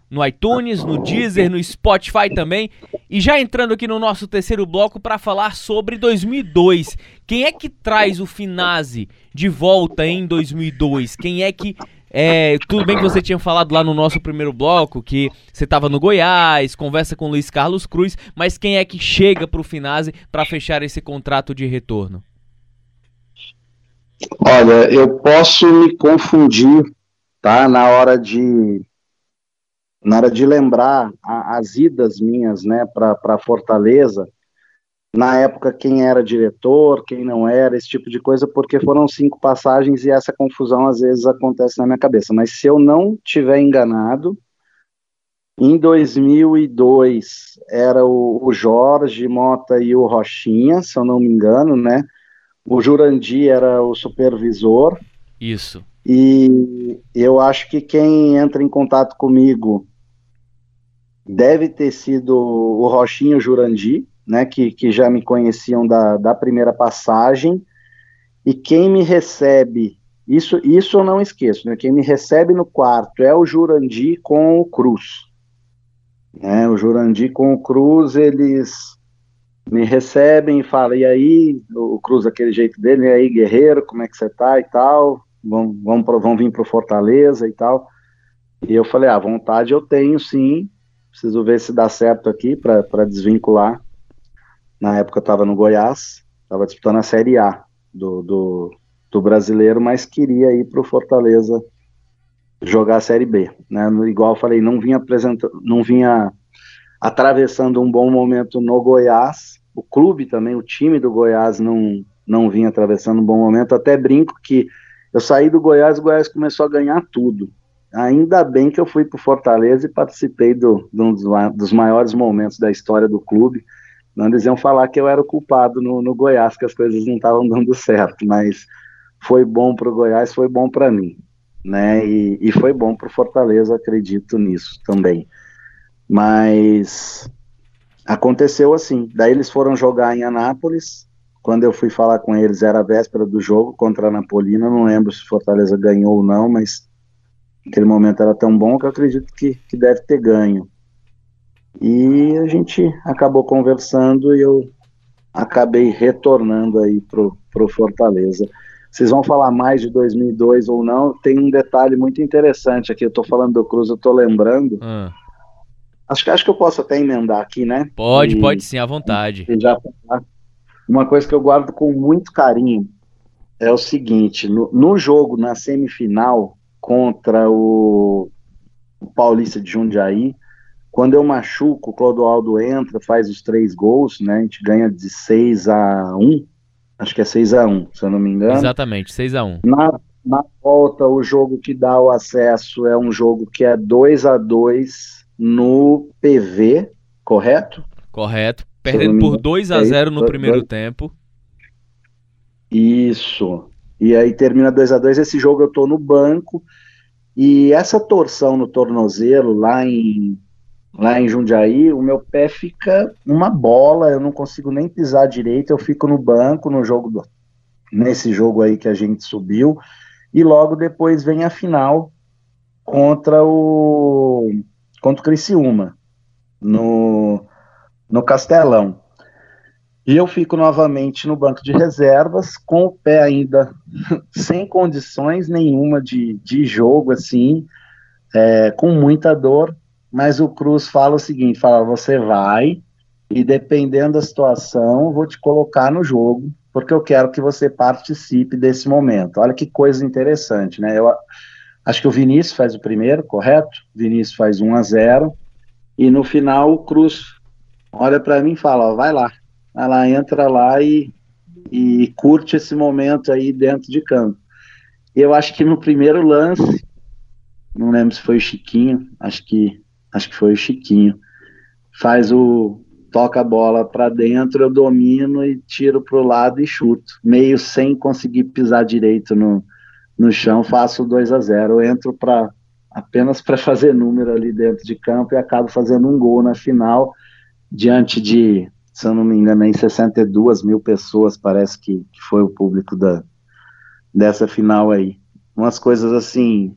No iTunes, no Deezer, no Spotify também. E já entrando aqui no nosso terceiro bloco para falar sobre 2002. Quem é que traz o Finase de volta em 2002? Quem é que é, tudo bem que você tinha falado lá no nosso primeiro bloco que você estava no Goiás, conversa com Luiz Carlos Cruz, mas quem é que chega para o Finase para fechar esse contrato de retorno? Olha, eu posso me confundir, tá? Na hora de na hora de lembrar a, as idas minhas, né, para Fortaleza, na época quem era diretor, quem não era, esse tipo de coisa, porque foram cinco passagens e essa confusão às vezes acontece na minha cabeça. Mas se eu não tiver enganado, em 2002 era o, o Jorge Mota e o Rochinha, se eu não me engano, né? O Jurandi era o supervisor. Isso. E eu acho que quem entra em contato comigo deve ter sido o Rochinho Jurandi, né, que, que já me conheciam da, da primeira passagem, e quem me recebe, isso, isso eu não esqueço, né, quem me recebe no quarto é o Jurandi com o Cruz. Né, o Jurandi com o Cruz, eles me recebem e falam, e aí, o Cruz aquele jeito dele, e aí, guerreiro, como é que você tá e tal, vão, vão, vão vir pro Fortaleza e tal, e eu falei, ah, vontade eu tenho sim, Preciso ver se dá certo aqui para desvincular. Na época eu estava no Goiás, estava disputando a Série A do, do, do brasileiro, mas queria ir para o Fortaleza jogar a Série B. Né? Igual eu falei, não vinha apresentando, não vinha atravessando um bom momento no Goiás. O clube também, o time do Goiás não, não vinha atravessando um bom momento. Até brinco que eu saí do Goiás, o Goiás começou a ganhar tudo. Ainda bem que eu fui para o Fortaleza e participei do, de um dos maiores momentos da história do clube. Não eles iam falar que eu era o culpado no, no Goiás, que as coisas não estavam dando certo, mas foi bom para o Goiás, foi bom para mim, né? E, e foi bom para o Fortaleza, acredito nisso também. Mas aconteceu assim. Daí eles foram jogar em Anápolis. Quando eu fui falar com eles, era a véspera do jogo contra a Napolina. Não lembro se Fortaleza ganhou ou não, mas Aquele momento era tão bom que eu acredito que, que deve ter ganho. E a gente acabou conversando e eu acabei retornando aí pro, pro Fortaleza. Vocês vão falar mais de 2002 ou não? Tem um detalhe muito interessante aqui. Eu tô falando do Cruz, eu tô lembrando. Ah. Acho, que, acho que eu posso até emendar aqui, né? Pode, e, pode sim, à vontade. Já, uma coisa que eu guardo com muito carinho é o seguinte: no, no jogo, na semifinal, contra o, o Paulista de Jundiaí. Quando eu machuco, o Clodoaldo entra, faz os três gols, né? A gente ganha de 6 a 1 acho que é 6 a 1 se eu não me engano. Exatamente, 6 a 1 na, na volta, o jogo que dá o acesso é um jogo que é 2 a 2 no PV, correto? Correto. Perdendo por 2 a 0 no primeiro dois... tempo. Isso. E aí termina 2 a 2 Esse jogo eu tô no banco. E essa torção no tornozelo lá em lá em Jundiaí, o meu pé fica uma bola, eu não consigo nem pisar direito, eu fico no banco no jogo do, nesse jogo aí que a gente subiu. E logo depois vem a final contra o contra o Criciúma no no Castelão. E eu fico novamente no banco de reservas, com o pé ainda sem condições nenhuma de, de jogo, assim, é, com muita dor. Mas o Cruz fala o seguinte: fala, você vai, e dependendo da situação, vou te colocar no jogo, porque eu quero que você participe desse momento. Olha que coisa interessante, né? Eu acho que o Vinícius faz o primeiro, correto? Vinícius faz 1 a 0 e no final o Cruz olha para mim e fala, ó, vai lá, lá, entra lá e, e curte esse momento aí dentro de campo. Eu acho que no primeiro lance, não lembro se foi o Chiquinho, acho que acho que foi o Chiquinho, faz o toca a bola para dentro, eu domino e tiro para o lado e chuto, meio sem conseguir pisar direito no, no chão, faço 2 a 0 eu entro para apenas para fazer número ali dentro de campo e acabo fazendo um gol na final, diante de, se eu não me engano, em 62 mil pessoas, parece que, que foi o público da, dessa final aí. Umas coisas assim,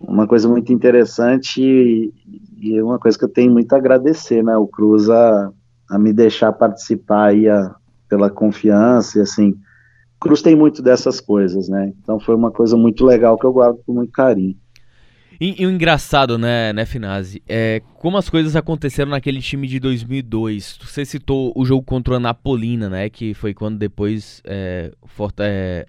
uma coisa muito interessante e, e uma coisa que eu tenho muito a agradecer, né, o Cruz a, a me deixar participar aí a, pela confiança e assim, Cruz tem muito dessas coisas, né, então foi uma coisa muito legal que eu guardo com muito carinho. E, e, o engraçado, né, né, Finazzi, é como as coisas aconteceram naquele time de 2002. Você citou o jogo contra o Anapolina, né, que foi quando depois é, Forta, é,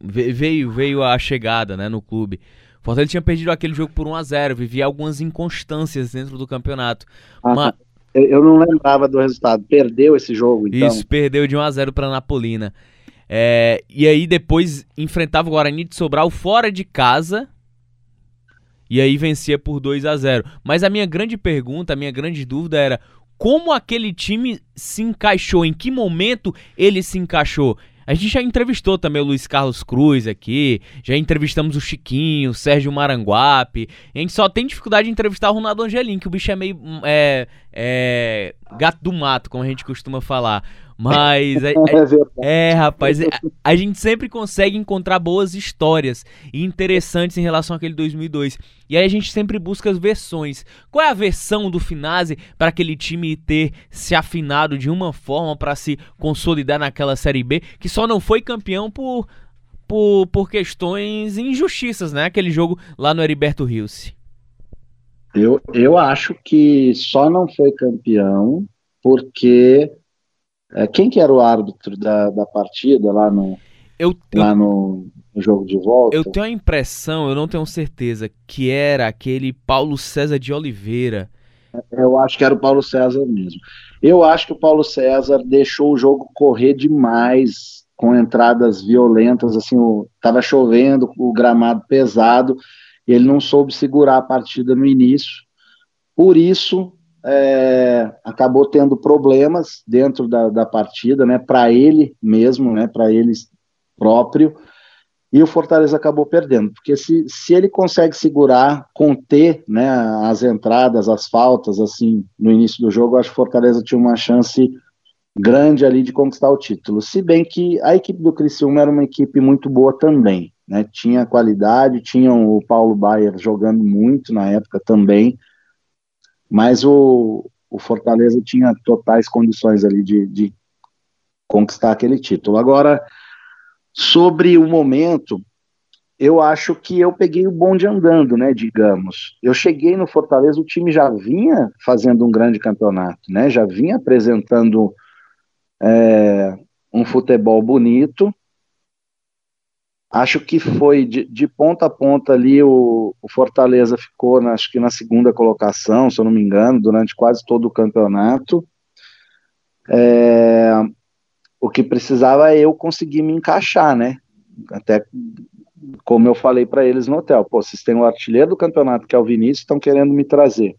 veio veio a chegada, né, no clube. Fortaleza tinha perdido aquele jogo por 1 a 0 vivia algumas inconstâncias dentro do campeonato. Ah, Uma... Eu não lembrava do resultado. Perdeu esse jogo, então. Isso, perdeu de 1 a 0 para Napolina. É, e aí depois enfrentava o Guarani de Sobral fora de casa. E aí vencia por 2 a 0. Mas a minha grande pergunta, a minha grande dúvida era como aquele time se encaixou, em que momento ele se encaixou. A gente já entrevistou também o Luiz Carlos Cruz aqui, já entrevistamos o Chiquinho, o Sérgio Maranguape. a gente só tem dificuldade de entrevistar o Ronaldo Angelim, que o bicho é meio hum, é, é, gato do mato, como a gente costuma falar. Mas é, é, é rapaz, é, a gente sempre consegue encontrar boas histórias e interessantes em relação àquele 2002. E aí a gente sempre busca as versões. Qual é a versão do Finazzi para aquele time ter se afinado de uma forma para se consolidar naquela Série B, que só não foi campeão por, por, por questões injustiças, né? Aquele jogo lá no Heriberto Rios. Eu, eu acho que só não foi campeão porque quem que era o árbitro da, da partida lá no, eu, lá no, no, jogo de volta? Eu tenho a impressão, eu não tenho certeza, que era aquele Paulo César de Oliveira. É, eu acho que era o Paulo César mesmo. Eu acho que o Paulo César deixou o jogo correr demais, com entradas violentas, assim, o, tava chovendo, o gramado pesado, e ele não soube segurar a partida no início. Por isso, é, acabou tendo problemas dentro da, da partida, né, para ele mesmo, né, para ele próprio, e o Fortaleza acabou perdendo, porque se, se ele consegue segurar, conter, né, as entradas, as faltas, assim, no início do jogo, acho que o Fortaleza tinha uma chance grande ali de conquistar o título, se bem que a equipe do Criciúma era uma equipe muito boa também, né, tinha qualidade, tinha o Paulo Baier jogando muito na época também, mas o, o Fortaleza tinha totais condições ali de, de conquistar aquele título. Agora, sobre o momento, eu acho que eu peguei o bonde andando, né, digamos. Eu cheguei no Fortaleza, o time já vinha fazendo um grande campeonato, né, já vinha apresentando é, um futebol bonito, Acho que foi de, de ponta a ponta ali o, o Fortaleza ficou, na, acho que na segunda colocação, se eu não me engano, durante quase todo o campeonato. É, o que precisava é eu conseguir me encaixar, né? Até como eu falei para eles no hotel, pô, vocês têm o artilheiro do campeonato que é o Vinícius, estão querendo me trazer.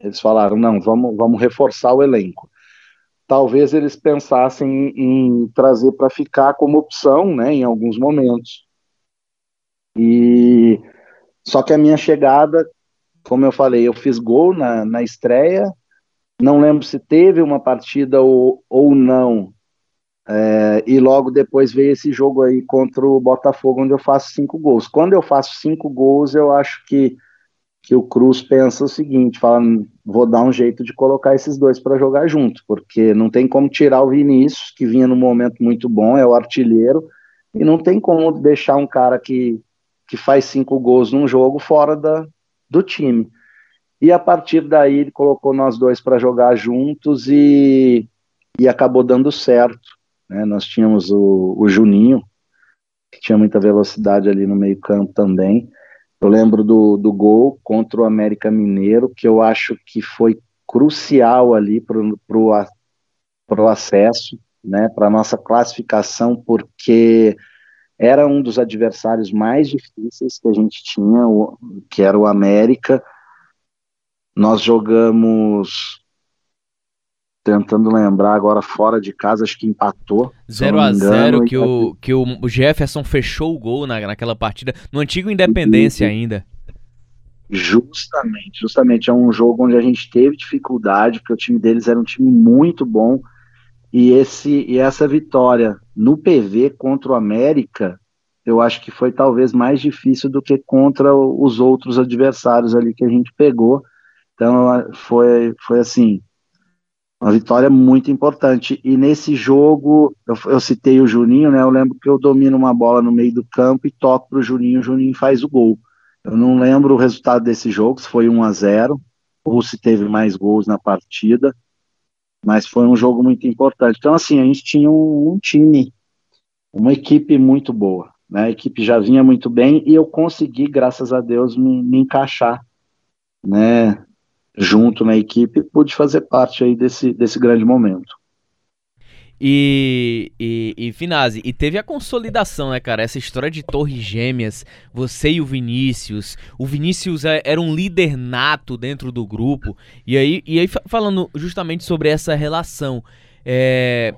Eles falaram, não, vamos, vamos reforçar o elenco talvez eles pensassem em, em trazer para ficar como opção, né, em alguns momentos. E só que a minha chegada, como eu falei, eu fiz gol na, na estreia, não lembro se teve uma partida ou, ou não, é, e logo depois veio esse jogo aí contra o Botafogo, onde eu faço cinco gols. Quando eu faço cinco gols, eu acho que que o Cruz pensa o seguinte, fala, vou dar um jeito de colocar esses dois para jogar junto, porque não tem como tirar o Vinícius, que vinha num momento muito bom, é o artilheiro, e não tem como deixar um cara que, que faz cinco gols num jogo fora da, do time. E a partir daí ele colocou nós dois para jogar juntos e, e acabou dando certo. né? Nós tínhamos o, o Juninho, que tinha muita velocidade ali no meio campo também. Eu lembro do, do gol contra o América Mineiro, que eu acho que foi crucial ali para o acesso, né, para a nossa classificação, porque era um dos adversários mais difíceis que a gente tinha, que era o América. Nós jogamos tentando lembrar agora fora de casa, acho que empatou. 0 a 0 que, o, que o Jefferson fechou o gol na, naquela partida, no antigo Independência ainda. Justamente, justamente é um jogo onde a gente teve dificuldade, porque o time deles era um time muito bom. E, esse, e essa vitória no PV contra o América, eu acho que foi talvez mais difícil do que contra os outros adversários ali que a gente pegou. Então foi, foi assim, uma vitória muito importante. E nesse jogo, eu, eu, citei o Juninho, né? Eu lembro que eu domino uma bola no meio do campo e toco pro Juninho, o Juninho faz o gol. Eu não lembro o resultado desse jogo, se foi 1 a 0 ou se teve mais gols na partida, mas foi um jogo muito importante. Então, assim, a gente tinha um, um time, uma equipe muito boa, né? A equipe já vinha muito bem e eu consegui, graças a Deus, me, me encaixar, né? Junto na equipe, pude fazer parte aí desse, desse grande momento. E, e, e Finazzi, e teve a consolidação, né, cara? Essa história de Torres Gêmeas, você e o Vinícius. O Vinícius é, era um líder nato dentro do grupo. E aí, e aí falando justamente sobre essa relação, é,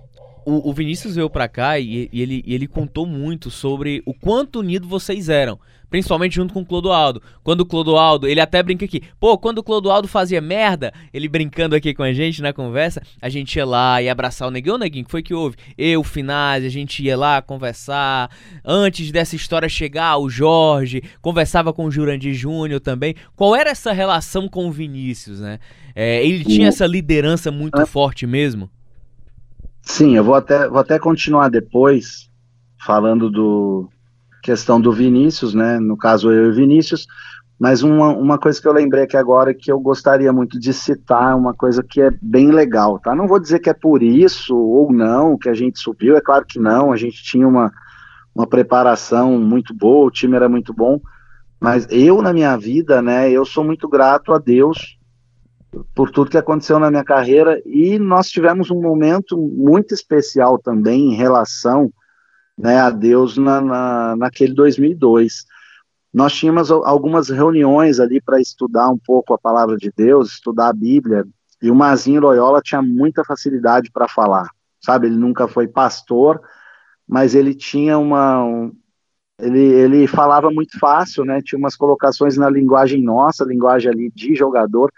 o, o, Vinícius veio pra cá e, e, ele, ele contou muito sobre o quanto unido vocês eram. Principalmente junto com o Clodoaldo. Quando o Clodoaldo, ele até brinca aqui. Pô, quando o Clodoaldo fazia merda, ele brincando aqui com a gente na conversa, a gente ia lá e abraçar o Neguinho. O Neguinho, que foi que houve? Eu, Finaz, a gente ia lá conversar. Antes dessa história chegar, o Jorge conversava com o Jurandir Júnior também. Qual era essa relação com o Vinícius, né? É, ele tinha essa liderança muito forte mesmo? Sim, eu vou até, vou até continuar depois falando do questão do Vinícius, né? No caso eu e Vinícius, mas uma, uma coisa que eu lembrei aqui agora que eu gostaria muito de citar, uma coisa que é bem legal, tá? Não vou dizer que é por isso ou não que a gente subiu, é claro que não, a gente tinha uma, uma preparação muito boa, o time era muito bom, mas eu na minha vida, né, eu sou muito grato a Deus por tudo que aconteceu na minha carreira e nós tivemos um momento muito especial também em relação né, a Deus na, na, naquele 2002. Nós tínhamos algumas reuniões ali para estudar um pouco a palavra de Deus, estudar a Bíblia, e o Mazinho Loyola tinha muita facilidade para falar, sabe? Ele nunca foi pastor, mas ele tinha uma. Um, ele, ele falava muito fácil, né? Tinha umas colocações na linguagem nossa, linguagem ali de jogador,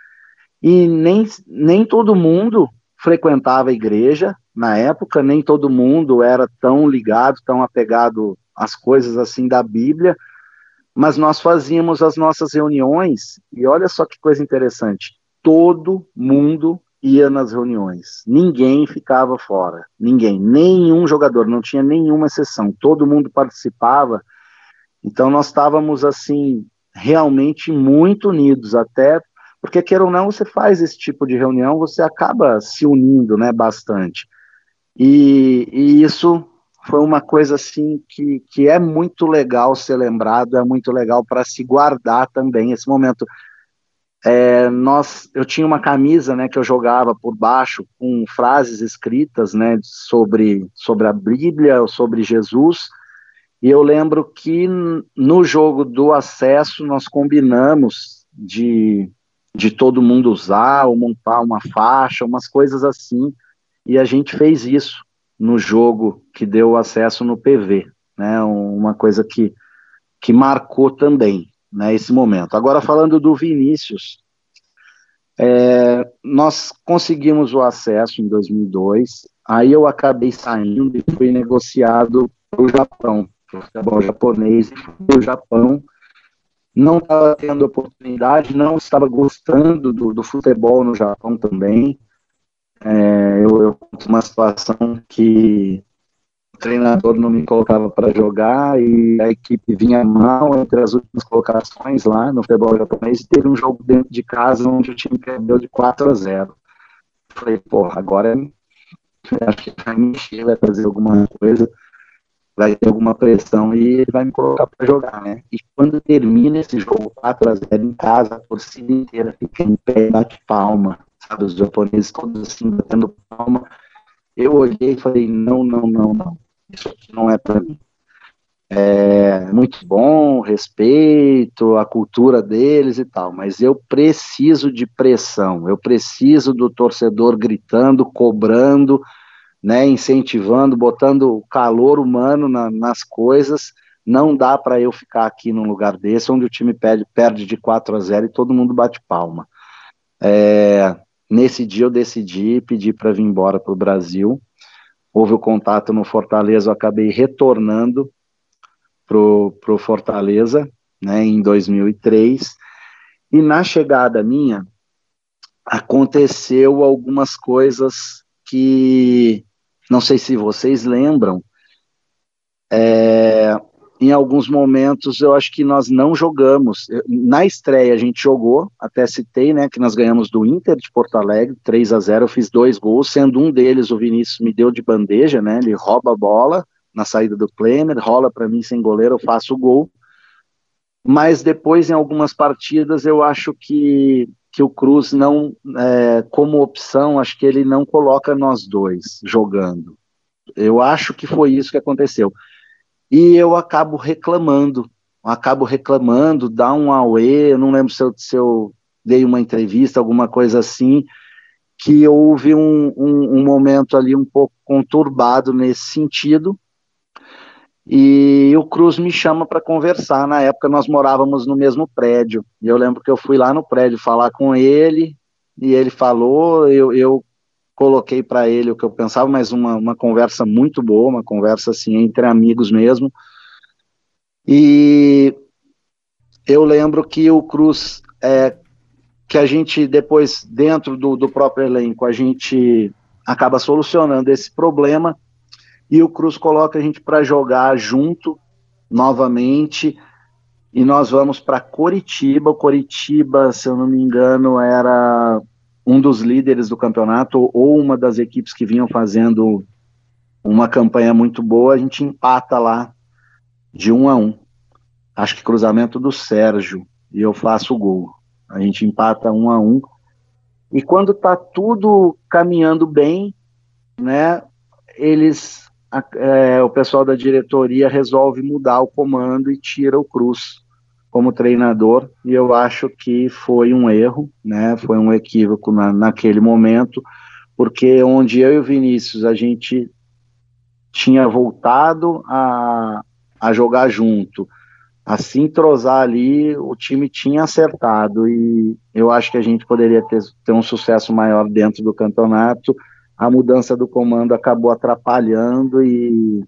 e nem, nem todo mundo frequentava a igreja na época, nem todo mundo era tão ligado, tão apegado às coisas assim da Bíblia, mas nós fazíamos as nossas reuniões, e olha só que coisa interessante, todo mundo ia nas reuniões, ninguém ficava fora, ninguém, nenhum jogador, não tinha nenhuma exceção, todo mundo participava, então nós estávamos assim, realmente muito unidos, até porque, queira ou não, você faz esse tipo de reunião, você acaba se unindo né, bastante. E, e isso foi uma coisa assim que, que é muito legal ser lembrado, é muito legal para se guardar também esse momento. É, nós, eu tinha uma camisa, né, que eu jogava por baixo com frases escritas, né, sobre sobre a Bíblia, sobre Jesus. E eu lembro que no jogo do acesso nós combinamos de de todo mundo usar ou montar uma faixa, umas coisas assim. E a gente fez isso no jogo que deu acesso no PV, né? Uma coisa que, que marcou também, né? Esse momento. Agora falando do Vinícius, é, nós conseguimos o acesso em 2002. Aí eu acabei saindo e fui negociado para o Japão, para o futebol japonês, para o Japão não estava tendo oportunidade, não estava gostando do, do futebol no Japão também. É, eu, eu uma situação que o treinador não me colocava para jogar e a equipe vinha mal entre as últimas colocações lá no futebol japonês e teve um jogo dentro de casa onde o time perdeu de 4 a 0. Falei, porra, agora acho que vai mexer, vai fazer alguma coisa, vai ter alguma pressão e ele vai me colocar para jogar, né? E quando termina esse jogo 4 a 0 em casa, a torcida inteira fica em pé bate palma, sabe? Os japoneses todos assim, batendo palma. Eu olhei e falei, não, não, não, não, isso aqui não é para mim é muito bom, respeito a cultura deles e tal, mas eu preciso de pressão, eu preciso do torcedor gritando, cobrando, né, incentivando, botando calor humano na, nas coisas. Não dá para eu ficar aqui num lugar desse, onde o time perde, perde de 4 a 0 e todo mundo bate palma. É, nesse dia eu decidi pedir para vir embora para o Brasil. Houve o contato no Fortaleza, eu acabei retornando pro, pro Fortaleza, né, em 2003, e na chegada minha, aconteceu algumas coisas que, não sei se vocês lembram, é, em alguns momentos eu acho que nós não jogamos. Na estreia a gente jogou, até citei, né, que nós ganhamos do Inter de Porto Alegre, 3 a 0 eu fiz dois gols, sendo um deles o Vinícius me deu de bandeja, né, ele rouba a bola, na saída do Klemer, rola para mim sem goleiro, eu faço o gol. Mas depois, em algumas partidas, eu acho que, que o Cruz não, é, como opção, acho que ele não coloca nós dois jogando. Eu acho que foi isso que aconteceu. E eu acabo reclamando, acabo reclamando, dá um auê, eu não lembro se eu, se eu dei uma entrevista, alguma coisa assim, que houve um, um, um momento ali um pouco conturbado nesse sentido, e o Cruz me chama para conversar. Na época nós morávamos no mesmo prédio. E eu lembro que eu fui lá no prédio falar com ele, e ele falou, eu, eu coloquei para ele o que eu pensava, mas uma, uma conversa muito boa, uma conversa assim entre amigos mesmo. E eu lembro que o Cruz, é, que a gente depois, dentro do, do próprio elenco, a gente acaba solucionando esse problema e o Cruz coloca a gente para jogar junto novamente e nós vamos para Coritiba. O Coritiba, se eu não me engano, era um dos líderes do campeonato ou uma das equipes que vinham fazendo uma campanha muito boa. A gente empata lá de um a um. Acho que cruzamento do Sérgio e eu faço o gol. A gente empata um a um. E quando tá tudo caminhando bem, né, eles a, é, o pessoal da diretoria resolve mudar o comando e tira o Cruz como treinador, e eu acho que foi um erro, né, foi um equívoco na, naquele momento, porque onde eu e o Vinícius a gente tinha voltado a, a jogar junto, a se ali, o time tinha acertado, e eu acho que a gente poderia ter, ter um sucesso maior dentro do campeonato, a mudança do comando acabou atrapalhando e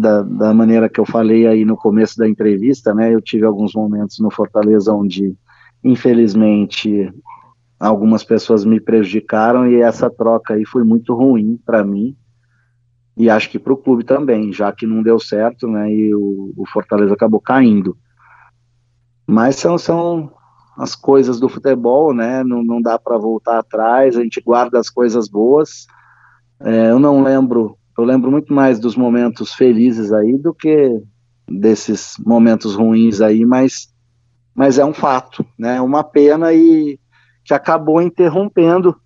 da, da, maneira que eu falei aí no começo da entrevista, né, eu tive alguns momentos no Fortaleza onde, infelizmente, algumas pessoas me prejudicaram e essa troca aí foi muito ruim para mim e acho que para o clube também, já que não deu certo, né, e o, o Fortaleza acabou caindo. Mas são, são as coisas do futebol, né? Não, não dá para voltar atrás, a gente guarda as coisas boas. É, eu não lembro, eu lembro muito mais dos momentos felizes aí do que desses momentos ruins aí, mas, mas é um fato, né? Uma pena e que acabou interrompendo.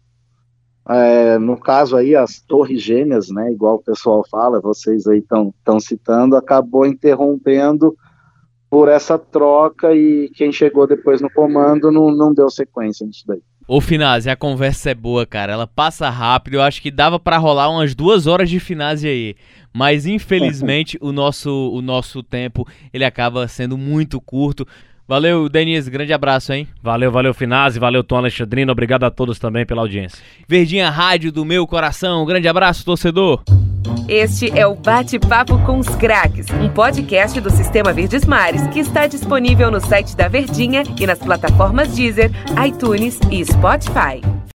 É, no caso aí, as torres gêmeas, né? Igual o pessoal fala, vocês aí estão citando, acabou interrompendo por essa troca e quem chegou depois no comando não, não deu sequência nisso daí. Ô Finazzi, a conversa é boa, cara. Ela passa rápido. Eu acho que dava para rolar umas duas horas de Finazzi aí. Mas infelizmente o nosso o nosso tempo ele acaba sendo muito curto. Valeu, Denise. Grande abraço, hein? Valeu, valeu, Finazzi. Valeu, Tom Alexandrino. Obrigado a todos também pela audiência. Verdinha Rádio do meu coração. grande abraço, torcedor. Este é o Bate-Papo com os Craques, um podcast do Sistema Verdes Mares que está disponível no site da Verdinha e nas plataformas Deezer, iTunes e Spotify.